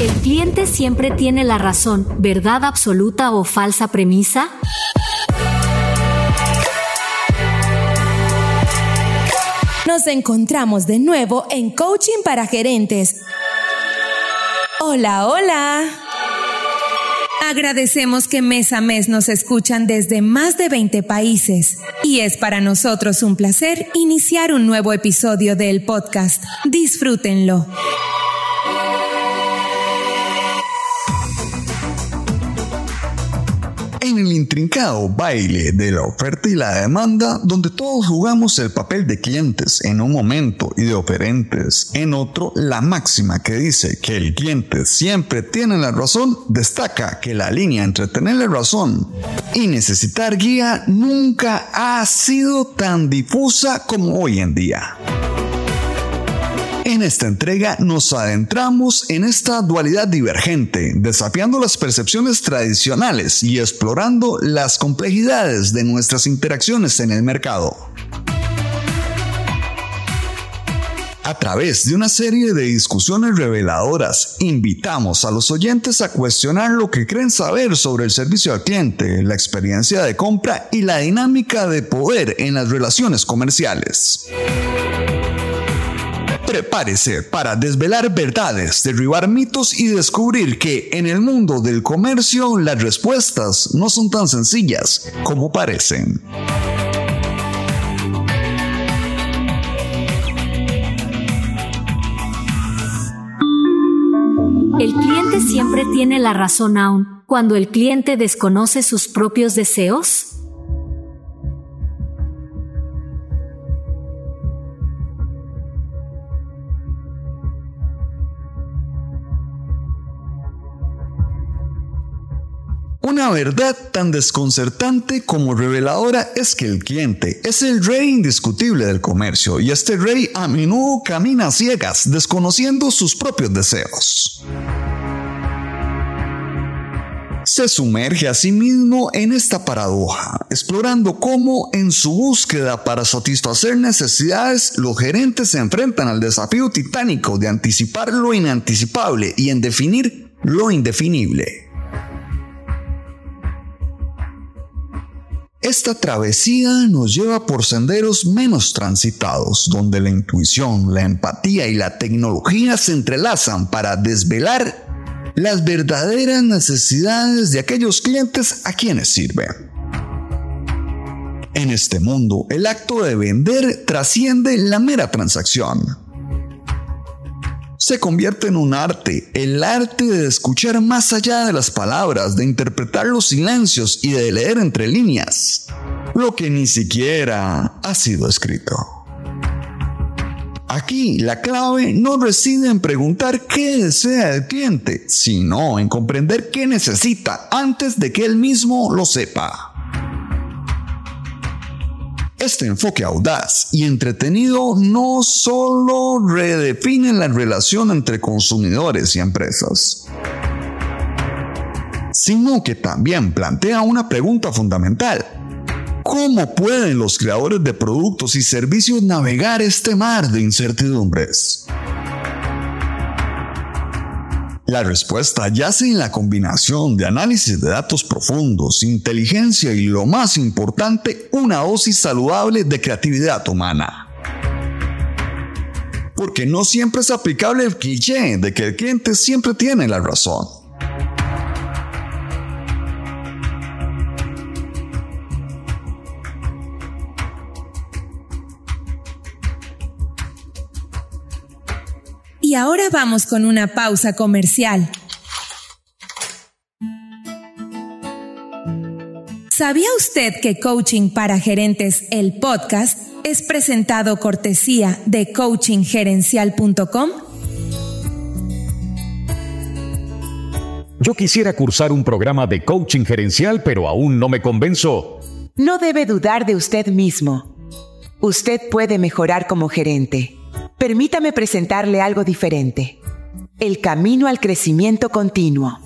¿El cliente siempre tiene la razón, verdad absoluta o falsa premisa? Nos encontramos de nuevo en Coaching para Gerentes. Hola, hola. Agradecemos que mes a mes nos escuchan desde más de 20 países y es para nosotros un placer iniciar un nuevo episodio del podcast. Disfrútenlo. En el intrincado baile de la oferta y la demanda, donde todos jugamos el papel de clientes en un momento y de oferentes en otro, la máxima que dice que el cliente siempre tiene la razón destaca que la línea entre tener la razón y necesitar guía nunca ha sido tan difusa como hoy en día. En esta entrega nos adentramos en esta dualidad divergente, desafiando las percepciones tradicionales y explorando las complejidades de nuestras interacciones en el mercado. A través de una serie de discusiones reveladoras, invitamos a los oyentes a cuestionar lo que creen saber sobre el servicio al cliente, la experiencia de compra y la dinámica de poder en las relaciones comerciales. Prepárese para desvelar verdades, derribar mitos y descubrir que en el mundo del comercio las respuestas no son tan sencillas como parecen. ¿El cliente siempre tiene la razón aún cuando el cliente desconoce sus propios deseos? Una verdad tan desconcertante como reveladora es que el cliente es el rey indiscutible del comercio y este rey a menudo camina a ciegas, desconociendo sus propios deseos. Se sumerge a sí mismo en esta paradoja, explorando cómo en su búsqueda para satisfacer necesidades los gerentes se enfrentan al desafío titánico de anticipar lo inanticipable y en definir lo indefinible. Esta travesía nos lleva por senderos menos transitados, donde la intuición, la empatía y la tecnología se entrelazan para desvelar las verdaderas necesidades de aquellos clientes a quienes sirven. En este mundo, el acto de vender trasciende la mera transacción se convierte en un arte, el arte de escuchar más allá de las palabras, de interpretar los silencios y de leer entre líneas, lo que ni siquiera ha sido escrito. Aquí la clave no reside en preguntar qué desea el cliente, sino en comprender qué necesita antes de que él mismo lo sepa. Este enfoque audaz y entretenido no solo redefine la relación entre consumidores y empresas, sino que también plantea una pregunta fundamental. ¿Cómo pueden los creadores de productos y servicios navegar este mar de incertidumbres? La respuesta yace en la combinación de análisis de datos profundos, inteligencia y lo más importante, una dosis saludable de creatividad humana. Porque no siempre es aplicable el cliché de que el cliente siempre tiene la razón. Y ahora vamos con una pausa comercial. ¿Sabía usted que Coaching para Gerentes, el podcast, es presentado cortesía de coachinggerencial.com? Yo quisiera cursar un programa de coaching gerencial, pero aún no me convenzo. No debe dudar de usted mismo. Usted puede mejorar como gerente. Permítame presentarle algo diferente. El Camino al Crecimiento Continuo.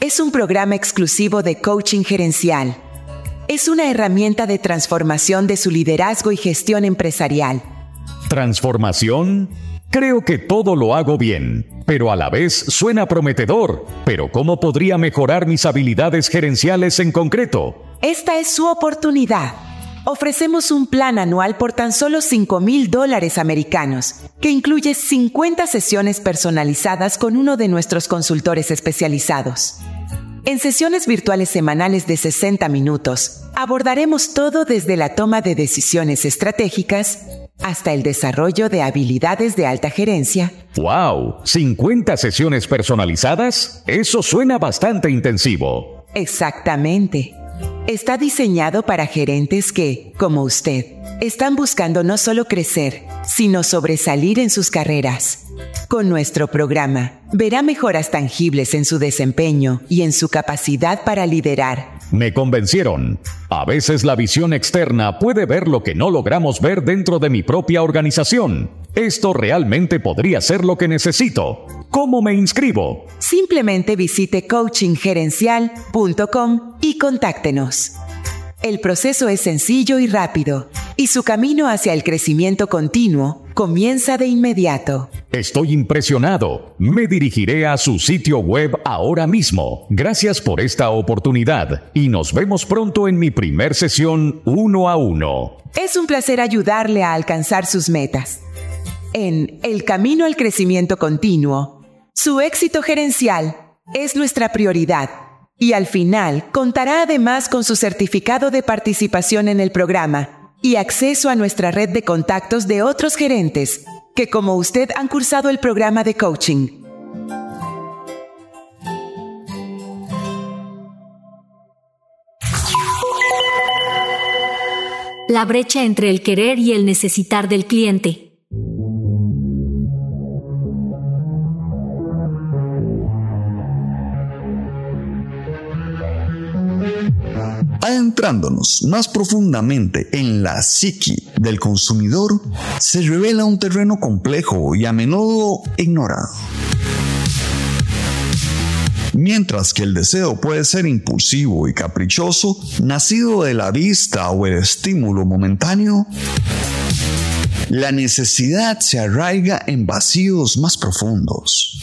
Es un programa exclusivo de coaching gerencial. Es una herramienta de transformación de su liderazgo y gestión empresarial. ¿Transformación? Creo que todo lo hago bien. pero a la vez suena prometedor. Pero ¿cómo podría mejorar mis habilidades gerenciales en concreto? Esta es su oportunidad. Ofrecemos un plan anual por tan solo 5 mil dólares americanos, que incluye 50 sesiones personalizadas con uno de nuestros consultores especializados. En sesiones virtuales semanales de 60 minutos, abordaremos todo desde la toma de decisiones estratégicas hasta el desarrollo de habilidades de alta gerencia. ¡Wow! ¿50 sesiones personalizadas? Eso suena bastante intensivo. Exactamente. Está diseñado para gerentes que, como usted, están buscando no solo crecer, sino sobresalir en sus carreras. Con nuestro programa, verá mejoras tangibles en su desempeño y en su capacidad para liderar. Me convencieron. A veces la visión externa puede ver lo que no logramos ver dentro de mi propia organización. Esto realmente podría ser lo que necesito. ¿Cómo me inscribo? Simplemente visite coachinggerencial.com y contáctenos. El proceso es sencillo y rápido, y su camino hacia el crecimiento continuo comienza de inmediato. Estoy impresionado. Me dirigiré a su sitio web ahora mismo. Gracias por esta oportunidad y nos vemos pronto en mi primer sesión uno a uno. Es un placer ayudarle a alcanzar sus metas. En El Camino al Crecimiento Continuo, su éxito gerencial es nuestra prioridad y al final contará además con su certificado de participación en el programa y acceso a nuestra red de contactos de otros gerentes que como usted han cursado el programa de coaching. La brecha entre el querer y el necesitar del cliente. Adentrándonos más profundamente en la psiqui del consumidor, se revela un terreno complejo y a menudo ignorado. Mientras que el deseo puede ser impulsivo y caprichoso, nacido de la vista o el estímulo momentáneo, la necesidad se arraiga en vacíos más profundos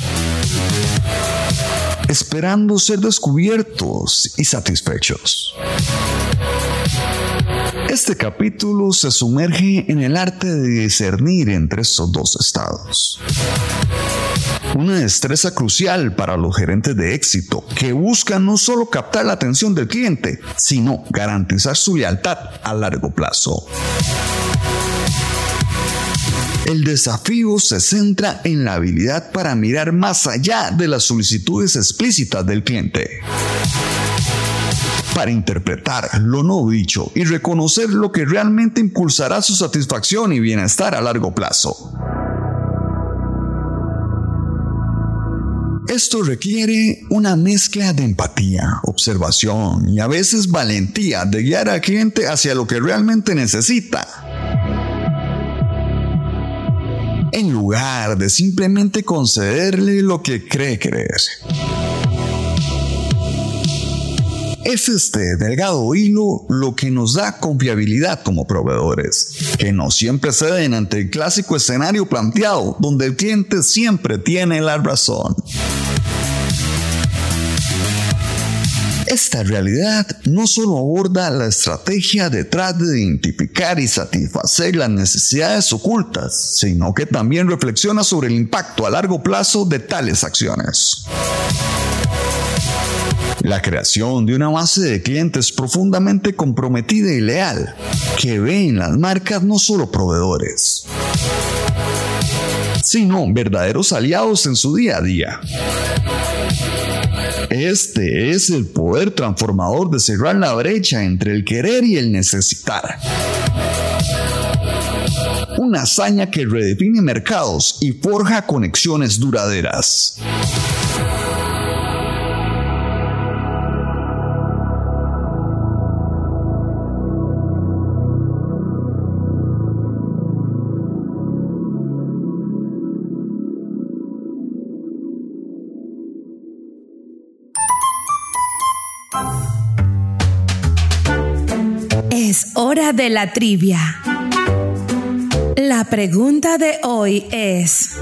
esperando ser descubiertos y satisfechos. Este capítulo se sumerge en el arte de discernir entre estos dos estados. Una destreza crucial para los gerentes de éxito que buscan no solo captar la atención del cliente, sino garantizar su lealtad a largo plazo. El desafío se centra en la habilidad para mirar más allá de las solicitudes explícitas del cliente. Para interpretar lo no dicho y reconocer lo que realmente impulsará su satisfacción y bienestar a largo plazo. Esto requiere una mezcla de empatía, observación y a veces valentía de guiar al cliente hacia lo que realmente necesita en lugar de simplemente concederle lo que cree querer. Es este delgado hilo lo que nos da confiabilidad como proveedores, que no siempre ceden ante el clásico escenario planteado, donde el cliente siempre tiene la razón. Esta realidad no solo aborda la estrategia detrás de identificar y satisfacer las necesidades ocultas, sino que también reflexiona sobre el impacto a largo plazo de tales acciones. La creación de una base de clientes profundamente comprometida y leal, que ve en las marcas no solo proveedores, sino verdaderos aliados en su día a día. Este es el poder transformador de cerrar la brecha entre el querer y el necesitar. Una hazaña que redefine mercados y forja conexiones duraderas. Es hora de la trivia. La pregunta de hoy es,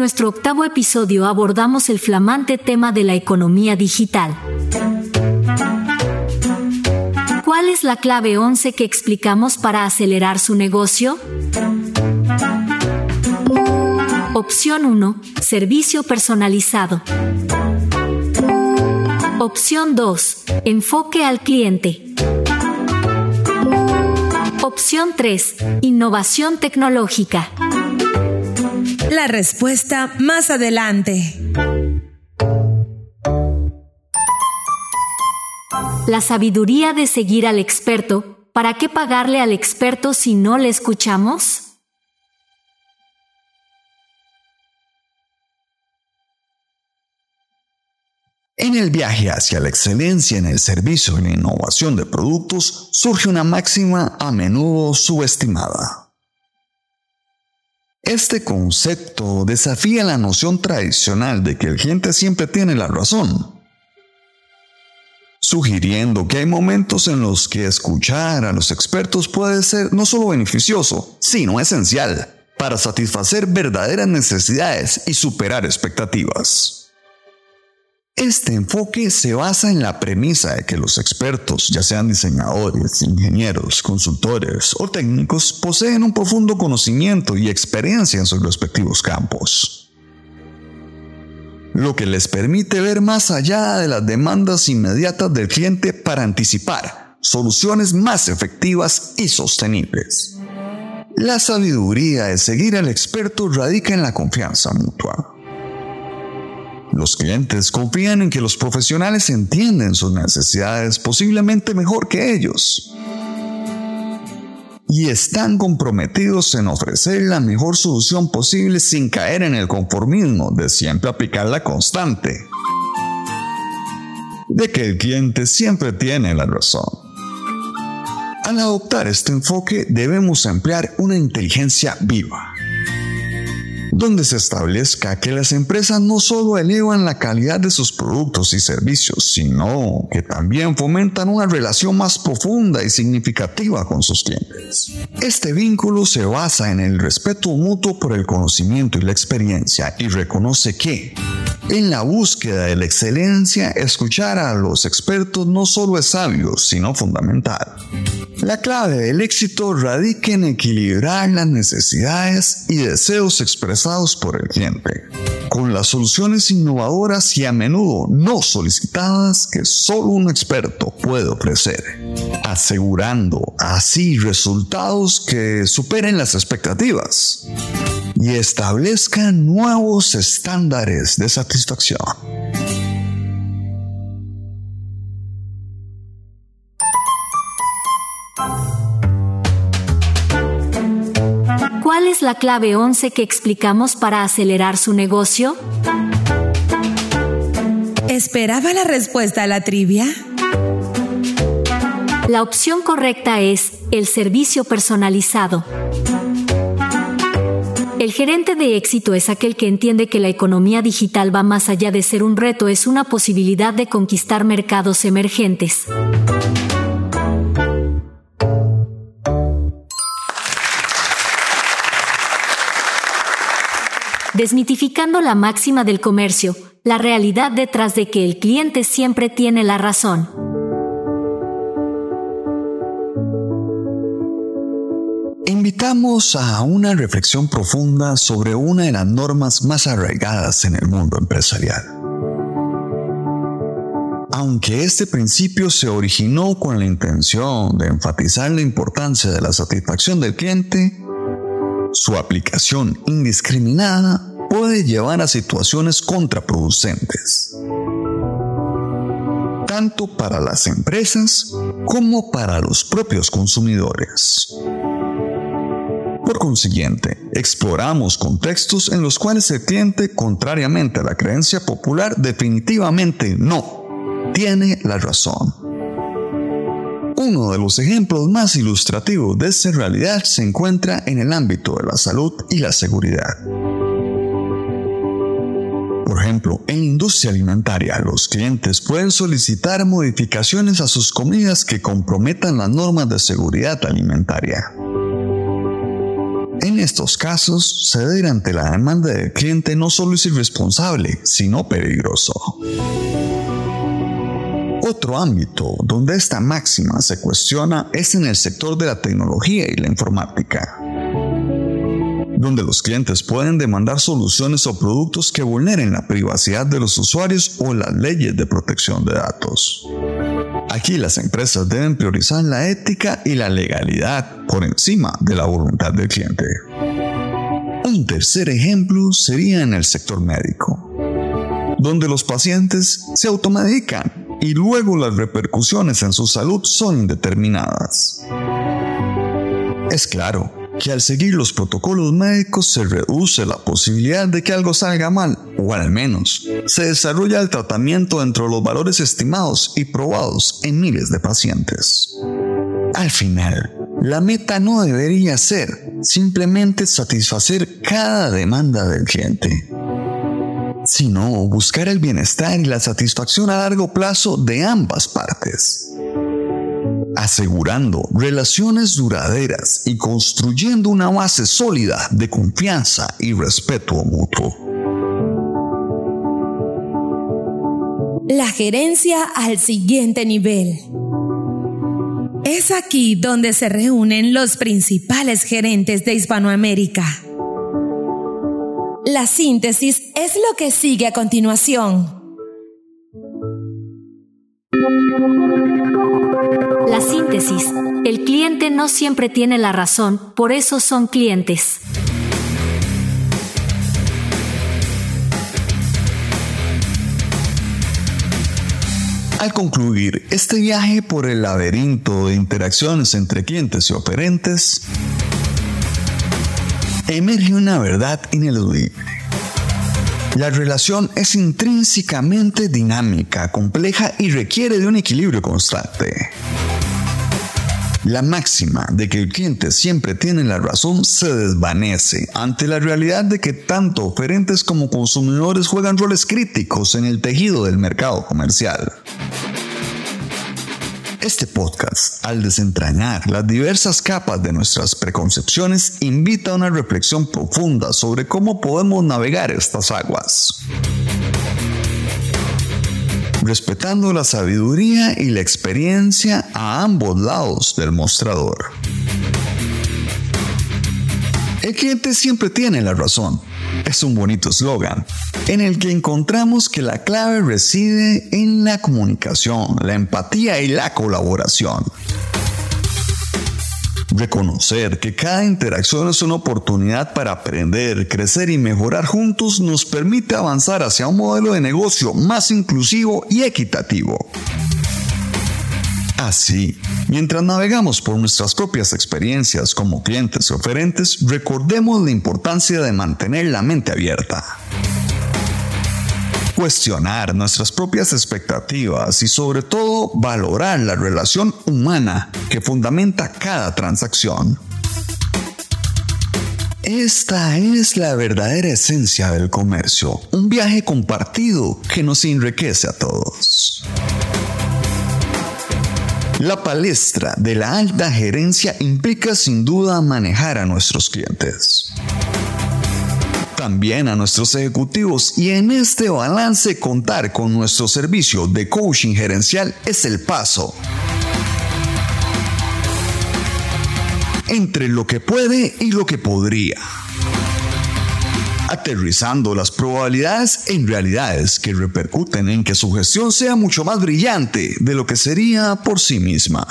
nuestro octavo episodio abordamos el flamante tema de la economía digital. ¿Cuál es la clave 11 que explicamos para acelerar su negocio? Opción 1. Servicio personalizado. Opción 2. Enfoque al cliente. Opción 3. Innovación tecnológica. La respuesta más adelante. La sabiduría de seguir al experto. ¿Para qué pagarle al experto si no le escuchamos? En el viaje hacia la excelencia en el servicio y la innovación de productos surge una máxima a menudo subestimada. Este concepto desafía la noción tradicional de que el cliente siempre tiene la razón, sugiriendo que hay momentos en los que escuchar a los expertos puede ser no solo beneficioso, sino esencial para satisfacer verdaderas necesidades y superar expectativas. Este enfoque se basa en la premisa de que los expertos, ya sean diseñadores, ingenieros, consultores o técnicos, poseen un profundo conocimiento y experiencia en sus respectivos campos, lo que les permite ver más allá de las demandas inmediatas del cliente para anticipar soluciones más efectivas y sostenibles. La sabiduría de seguir al experto radica en la confianza mutua. Los clientes confían en que los profesionales entienden sus necesidades posiblemente mejor que ellos. Y están comprometidos en ofrecer la mejor solución posible sin caer en el conformismo de siempre aplicar la constante. De que el cliente siempre tiene la razón. Al adoptar este enfoque debemos emplear una inteligencia viva donde se establezca que las empresas no solo elevan la calidad de sus productos y servicios, sino que también fomentan una relación más profunda y significativa con sus clientes. Este vínculo se basa en el respeto mutuo por el conocimiento y la experiencia y reconoce que, en la búsqueda de la excelencia, escuchar a los expertos no solo es sabio, sino fundamental. La clave del éxito radica en equilibrar las necesidades y deseos expresados por el cliente, con las soluciones innovadoras y a menudo no solicitadas que solo un experto puede ofrecer, asegurando así resultados que superen las expectativas y establezcan nuevos estándares de satisfacción. ¿Cuál es la clave 11 que explicamos para acelerar su negocio? ¿Esperaba la respuesta a la trivia? La opción correcta es el servicio personalizado. El gerente de éxito es aquel que entiende que la economía digital va más allá de ser un reto, es una posibilidad de conquistar mercados emergentes. desmitificando la máxima del comercio, la realidad detrás de que el cliente siempre tiene la razón. Invitamos a una reflexión profunda sobre una de las normas más arraigadas en el mundo empresarial. Aunque este principio se originó con la intención de enfatizar la importancia de la satisfacción del cliente, su aplicación indiscriminada puede llevar a situaciones contraproducentes, tanto para las empresas como para los propios consumidores. Por consiguiente, exploramos contextos en los cuales el cliente, contrariamente a la creencia popular, definitivamente no tiene la razón. Uno de los ejemplos más ilustrativos de esta realidad se encuentra en el ámbito de la salud y la seguridad. Por ejemplo, en industria alimentaria, los clientes pueden solicitar modificaciones a sus comidas que comprometan las normas de seguridad alimentaria. En estos casos, ceder ante la demanda del cliente no solo es irresponsable, sino peligroso. Otro ámbito donde esta máxima se cuestiona es en el sector de la tecnología y la informática, donde los clientes pueden demandar soluciones o productos que vulneren la privacidad de los usuarios o las leyes de protección de datos. Aquí las empresas deben priorizar la ética y la legalidad por encima de la voluntad del cliente. Un tercer ejemplo sería en el sector médico, donde los pacientes se automedican y luego las repercusiones en su salud son indeterminadas. Es claro que al seguir los protocolos médicos se reduce la posibilidad de que algo salga mal, o al menos se desarrolla el tratamiento dentro de los valores estimados y probados en miles de pacientes. Al final, la meta no debería ser simplemente satisfacer cada demanda del cliente, sino buscar el bienestar y la satisfacción a largo plazo de ambas partes asegurando relaciones duraderas y construyendo una base sólida de confianza y respeto mutuo. La gerencia al siguiente nivel. Es aquí donde se reúnen los principales gerentes de Hispanoamérica. La síntesis es lo que sigue a continuación. La síntesis. El cliente no siempre tiene la razón, por eso son clientes. Al concluir este viaje por el laberinto de interacciones entre clientes y oferentes, emerge una verdad ineludible. La relación es intrínsecamente dinámica, compleja y requiere de un equilibrio constante. La máxima de que el cliente siempre tiene la razón se desvanece ante la realidad de que tanto oferentes como consumidores juegan roles críticos en el tejido del mercado comercial. Este podcast, al desentrañar las diversas capas de nuestras preconcepciones, invita a una reflexión profunda sobre cómo podemos navegar estas aguas. Respetando la sabiduría y la experiencia a ambos lados del mostrador. El cliente siempre tiene la razón. Es un bonito eslogan, en el que encontramos que la clave reside en la comunicación, la empatía y la colaboración. Reconocer que cada interacción es una oportunidad para aprender, crecer y mejorar juntos nos permite avanzar hacia un modelo de negocio más inclusivo y equitativo. Así, mientras navegamos por nuestras propias experiencias como clientes y oferentes, recordemos la importancia de mantener la mente abierta cuestionar nuestras propias expectativas y sobre todo valorar la relación humana que fundamenta cada transacción. Esta es la verdadera esencia del comercio, un viaje compartido que nos enriquece a todos. La palestra de la alta gerencia implica sin duda manejar a nuestros clientes también a nuestros ejecutivos y en este balance contar con nuestro servicio de coaching gerencial es el paso. Entre lo que puede y lo que podría. Aterrizando las probabilidades en realidades que repercuten en que su gestión sea mucho más brillante de lo que sería por sí misma.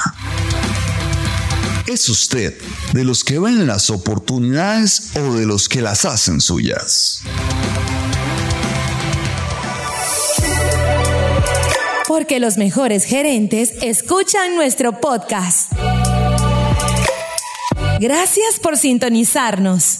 ¿Es usted de los que ven las oportunidades o de los que las hacen suyas? Porque los mejores gerentes escuchan nuestro podcast. Gracias por sintonizarnos.